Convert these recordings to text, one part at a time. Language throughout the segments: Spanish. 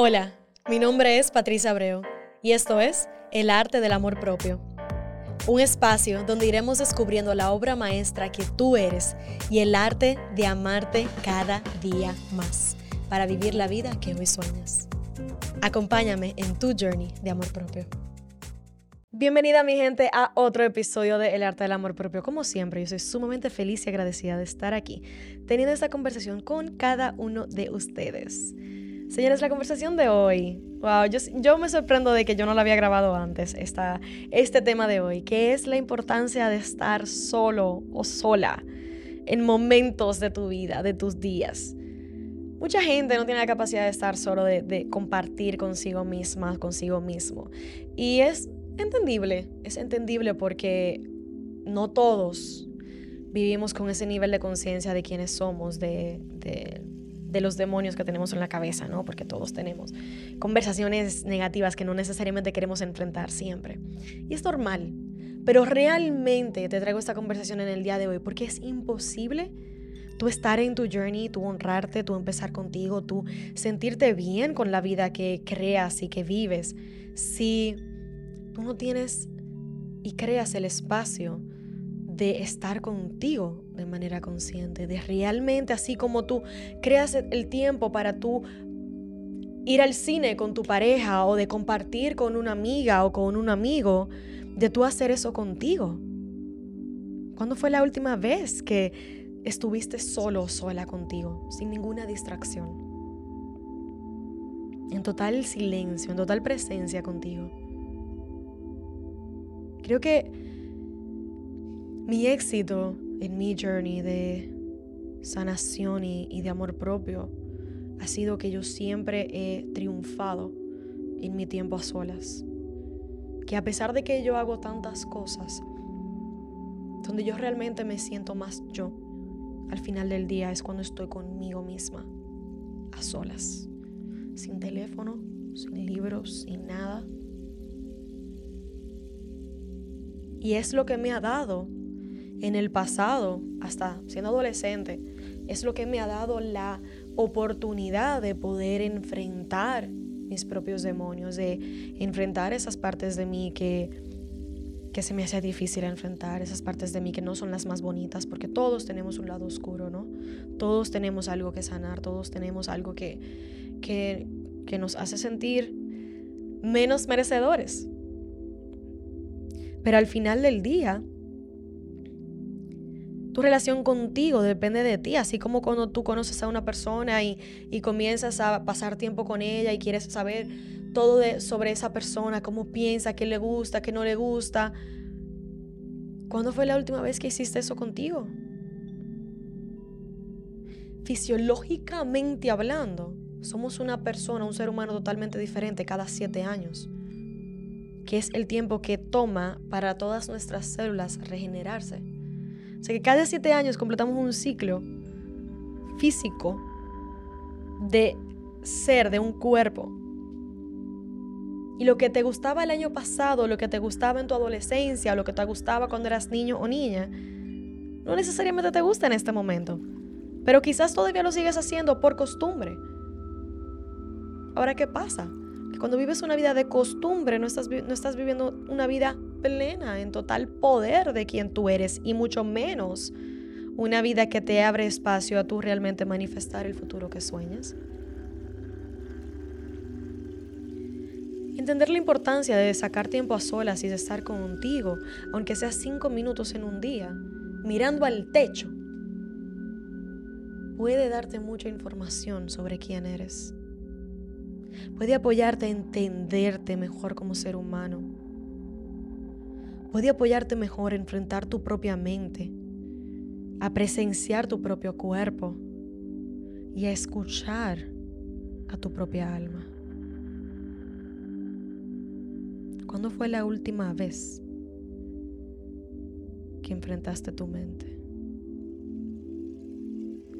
Hola, mi nombre es Patricia Abreu y esto es El Arte del Amor Propio. Un espacio donde iremos descubriendo la obra maestra que tú eres y el arte de amarte cada día más para vivir la vida que hoy sueñas. Acompáñame en tu journey de amor propio. Bienvenida mi gente a otro episodio de El Arte del Amor Propio. Como siempre, yo soy sumamente feliz y agradecida de estar aquí, teniendo esta conversación con cada uno de ustedes. Señores, la conversación de hoy, wow, yo, me sorprendo de que yo no la había grabado antes, esta, este tema de hoy, que es la importancia de estar solo o sola en momentos de tu vida, de tus días. Mucha gente no tiene la capacidad de estar solo, de, compartir consigo misma, consigo mismo. Y es entendible, es entendible porque no todos vivimos con ese nivel de conciencia de quiénes somos, de de los demonios que tenemos en la cabeza, ¿no? Porque todos tenemos conversaciones negativas que no necesariamente queremos enfrentar siempre. Y es normal, pero realmente te traigo esta conversación en el día de hoy porque es imposible tú estar en tu journey, tú honrarte, tú empezar contigo, tú sentirte bien con la vida que creas y que vives si tú no tienes y creas el espacio de estar contigo de manera consciente, de realmente, así como tú creas el tiempo para tú ir al cine con tu pareja o de compartir con una amiga o con un amigo, de tú hacer eso contigo. ¿Cuándo fue la última vez que estuviste solo o sola contigo, sin ninguna distracción? En total silencio, en total presencia contigo. Creo que mi éxito en mi journey de sanación y, de amor propio ha sido que yo siempre he triunfado en mi tiempo a solas. Que a pesar de que yo hago tantas cosas, donde yo realmente me siento más yo, al final del día es cuando estoy conmigo misma, a solas, sin teléfono, sin libros, sin nada. Y es lo que me ha dado en el pasado, hasta siendo adolescente, es lo que me ha dado la oportunidad de poder enfrentar mis propios demonios, de enfrentar esas partes de mí que, que se me hace difícil enfrentar, esas partes de mí que no son las más bonitas, porque todos tenemos un lado oscuro, ¿no? Todos tenemos algo que sanar, todos tenemos algo que, que, que nos hace sentir menos merecedores. Pero al final del día, tu relación contigo depende de ti, así como cuando tú conoces a una persona y, comienzas a pasar tiempo con ella y quieres saber todo sobre esa persona, cómo piensa, qué le gusta, qué no le gusta. ¿Cuándo fue la última vez que hiciste eso contigo? Fisiológicamente hablando, somos una persona, un ser humano totalmente diferente cada siete años, que es el tiempo que toma para todas nuestras células regenerarse. O sea que cada siete años completamos un ciclo físico de ser, de un cuerpo. Y lo que te gustaba el año pasado, lo que te gustaba en tu adolescencia, lo que te gustaba cuando eras niño o niña, no necesariamente te gusta en este momento. Pero quizás todavía lo sigues haciendo por costumbre. Ahora, ¿qué pasa? Que cuando vives una vida de costumbre, no estás, no estás viviendo una vida plena, en total poder de quien tú eres y mucho menos una vida que te abre espacio a tú realmente manifestar el futuro que sueñas. Entender la importancia de sacar tiempo a solas y de estar contigo, aunque sea cinco minutos en un día, mirando al techo, puede darte mucha información sobre quién eres. Puede apoyarte a entenderte mejor como ser humano puede apoyarte mejor a enfrentar tu propia mente, a presenciar tu propio cuerpo y a escuchar a tu propia alma. ¿Cuándo fue la última vez que enfrentaste tu mente?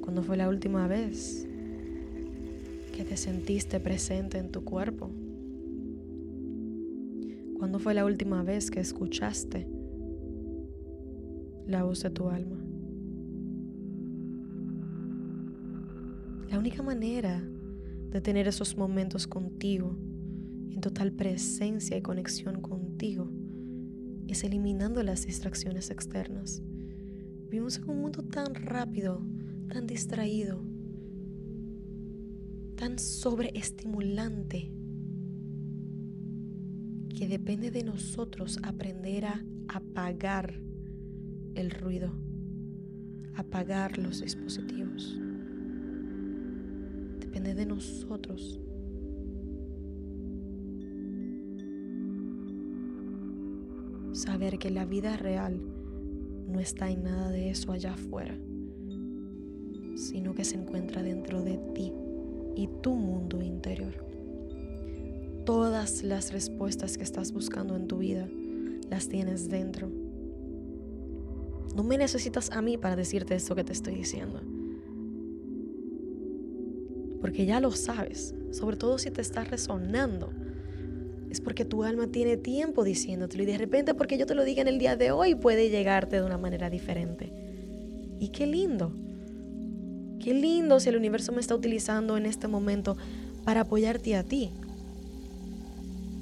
¿Cuándo fue la última vez que te sentiste presente en tu cuerpo? ¿Cuándo fue la última vez que escuchaste la voz de tu alma? La única manera de tener esos momentos contigo, en total presencia y conexión contigo, es eliminando las distracciones externas. Vivimos en un mundo tan rápido, tan distraído, tan sobreestimulante, que depende de nosotros aprender a apagar el ruido, apagar los dispositivos. Depende de nosotros. Saber que la vida real no está en nada de eso allá afuera, sino que se encuentra dentro de ti y tu mundo interior. Todas las respuestas que estás buscando en tu vida las tienes dentro. No me necesitas a mí para decirte esto que te estoy diciendo. Porque ya lo sabes, sobre todo si te está resonando. Es porque tu alma tiene tiempo diciéndotelo y de repente porque yo te lo diga en el día de hoy puede llegarte de una manera diferente. Y qué lindo. Qué lindo si el universo me está utilizando en este momento para apoyarte a ti.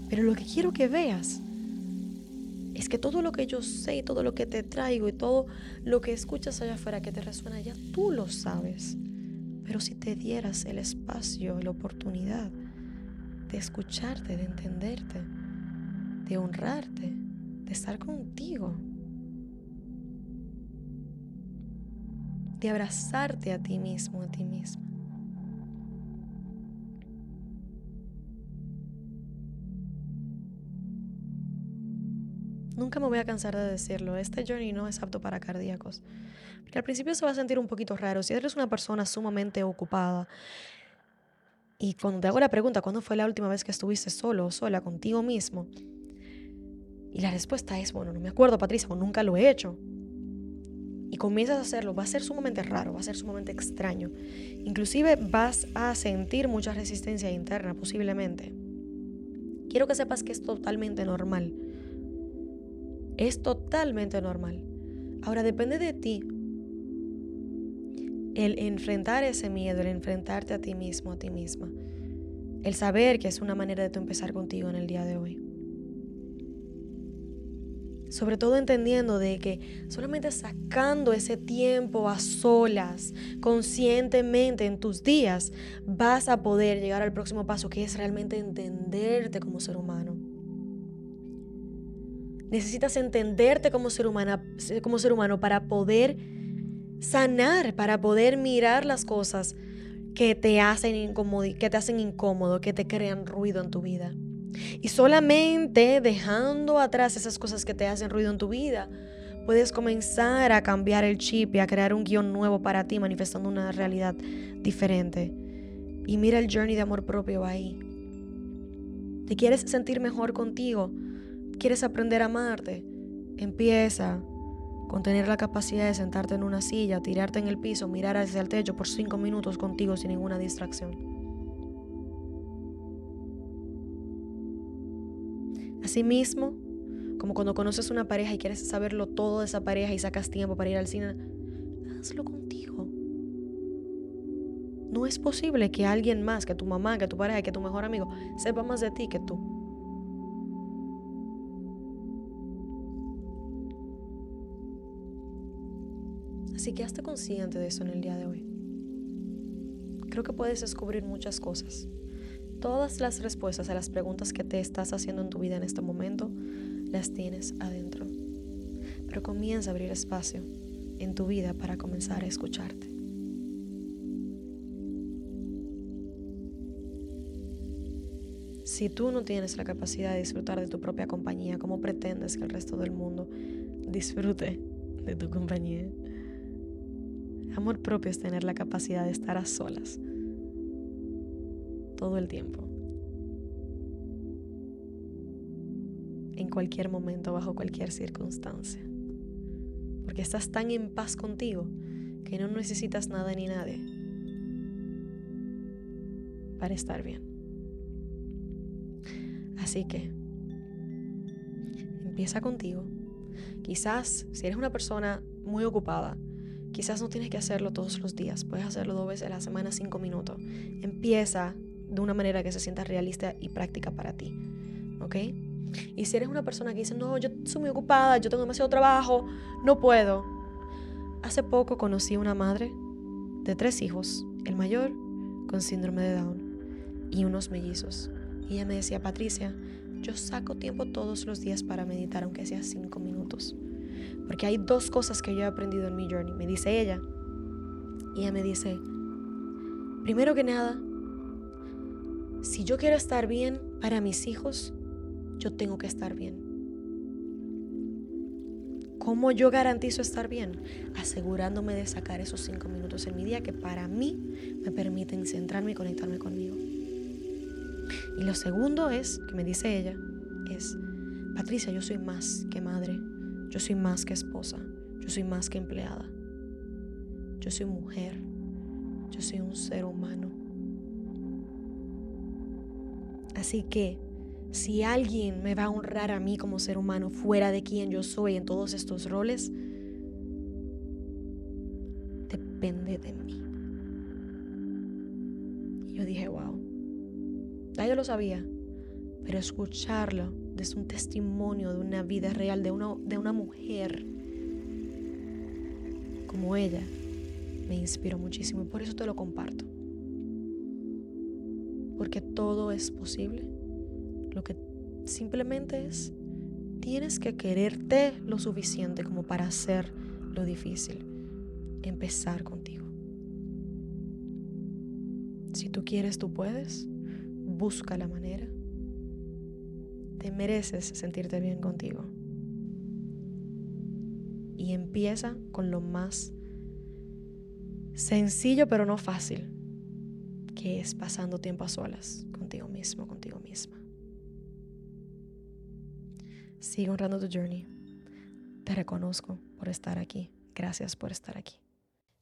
Pero lo que quiero que veas es que todo lo que yo sé y todo lo que te traigo y todo lo que escuchas allá afuera que te resuena, ya tú lo sabes. Pero si te dieras el espacio, la oportunidad de escucharte, de entenderte, de honrarte, de estar contigo, de abrazarte a ti mismo, a ti misma. Nunca me voy a cansar de decirlo, este journey no es apto para cardíacos. Porque al principio se va a sentir un poquito raro. Si eres una persona sumamente ocupada y cuando te hago la pregunta, ¿cuándo fue la última vez que estuviste solo o sola contigo mismo? Y la respuesta es, bueno, no me acuerdo, Patricia, o nunca lo he hecho. Y comienzas a hacerlo, va a ser sumamente raro, va a ser sumamente extraño. Inclusive vas a sentir mucha resistencia interna, posiblemente. Quiero que sepas que es totalmente normal. Es totalmente normal. Ahora depende de ti el enfrentar ese miedo, el enfrentarte a ti mismo, a ti misma. El saber que es una manera de empezar contigo en el día de hoy. Sobre todo entendiendo de que solamente sacando ese tiempo a solas, conscientemente en tus días, vas a poder llegar al próximo paso, que es realmente entenderte como ser humano. Necesitas entenderte como ser, humana, como ser humano para poder sanar, para poder mirar las cosas que te hacen que te hacen incómodo, que te crean ruido en tu vida. Y solamente dejando atrás esas cosas que te hacen ruido en tu vida, puedes comenzar a cambiar el chip y a crear un guion nuevo para ti, manifestando una realidad diferente. Y mira el journey de amor propio ahí. ¿Te quieres sentir mejor contigo? ¿Quieres aprender a amarte? Empieza con tener la capacidad de sentarte en una silla, tirarte en el piso, mirar hacia el techo por cinco minutos contigo sin ninguna distracción. Asimismo, como cuando conoces una pareja y quieres saberlo todo de esa pareja y sacas tiempo para ir al cine, hazlo contigo. No es posible que alguien más, que tu mamá, que tu pareja, que tu mejor amigo, sepa más de ti que tú. Así que hazte consciente de eso en el día de hoy. Creo que puedes descubrir muchas cosas. Todas las respuestas a las preguntas que te estás haciendo en tu vida en este momento las tienes adentro. Pero comienza a abrir espacio en tu vida para comenzar a escucharte. Si tú no tienes la capacidad de disfrutar de tu propia compañía, ¿cómo pretendes que el resto del mundo disfrute de tu compañía? Amor propio es tener la capacidad de estar a solas todo el tiempo. En cualquier momento, bajo cualquier circunstancia. Porque estás tan en paz contigo que no necesitas nada ni nadie para estar bien. Así que empieza contigo. Quizás si eres una persona muy ocupada, Quizás no tienes que hacerlo todos los días, puedes hacerlo dos veces a la semana, cinco minutos. Empieza de una manera que se sienta realista y práctica para ti. ¿Ok? Y si eres una persona que dice, no, yo soy muy ocupada, yo tengo demasiado trabajo, no puedo. Hace poco conocí a una madre de tres hijos, el mayor con síndrome de Down y unos mellizos. Y ella me decía, Patricia, yo saco tiempo todos los días para meditar, aunque sea cinco minutos. Porque hay dos cosas que yo he aprendido en mi journey, me dice ella. Y ella me dice, primero que nada, si yo quiero estar bien para mis hijos, yo tengo que estar bien. ¿Cómo yo garantizo estar bien? Asegurándome de sacar esos cinco minutos en mi día que para mí me permiten centrarme y conectarme conmigo. Y lo segundo es, que me dice ella, es, Patricia, yo soy más que madre, yo soy más que esposa, yo soy más que empleada, yo soy mujer, yo soy un ser humano. Así que si alguien me va a honrar a mí como ser humano fuera de quien yo soy en todos estos roles, depende de mí. Yo dije, wow, ya yo lo sabía, pero escucharlo desde un testimonio de una vida real, de una, de una mujer como ella, me inspiró muchísimo y por eso te lo comparto. Porque todo es posible lo que simplemente es, tienes que quererte lo suficiente como para hacer lo difícil. Empezar contigo. Si tú quieres, tú puedes. Busca la manera. Te mereces sentirte bien contigo. Y empieza con lo más sencillo pero no fácil, que es pasando tiempo a solas contigo mismo, contigo misma. Sigue honrando tu journey. Te reconozco por estar aquí. Gracias por estar aquí.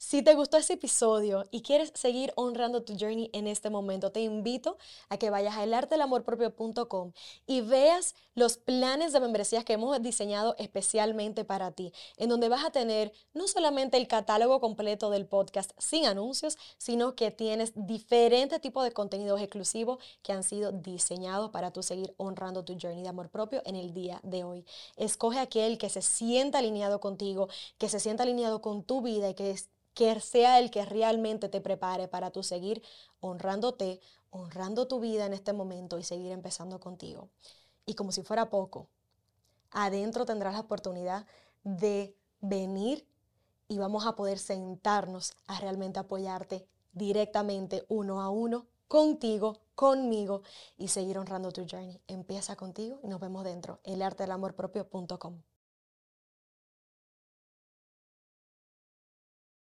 Si te gustó este episodio y quieres seguir honrando tu journey en este momento, te invito a que vayas a elartelamorpropio.com y veas los planes de membresías que hemos diseñado especialmente para ti, en donde vas a tener no solamente el catálogo completo del podcast sin anuncios, sino que tienes diferentes tipos de contenidos exclusivos que han sido diseñados para tú seguir honrando tu journey de amor propio en el día de hoy. Escoge aquel que se sienta alineado contigo, que se sienta alineado con tu vida y que que sea el que realmente te prepare para tú seguir honrándote, honrando tu vida en este momento y seguir empezando contigo. Y como si fuera poco, adentro tendrás la oportunidad de venir y vamos a poder sentarnos a realmente apoyarte directamente uno a uno contigo, conmigo y seguir honrando tu journey. Empieza contigo y nos vemos dentro, el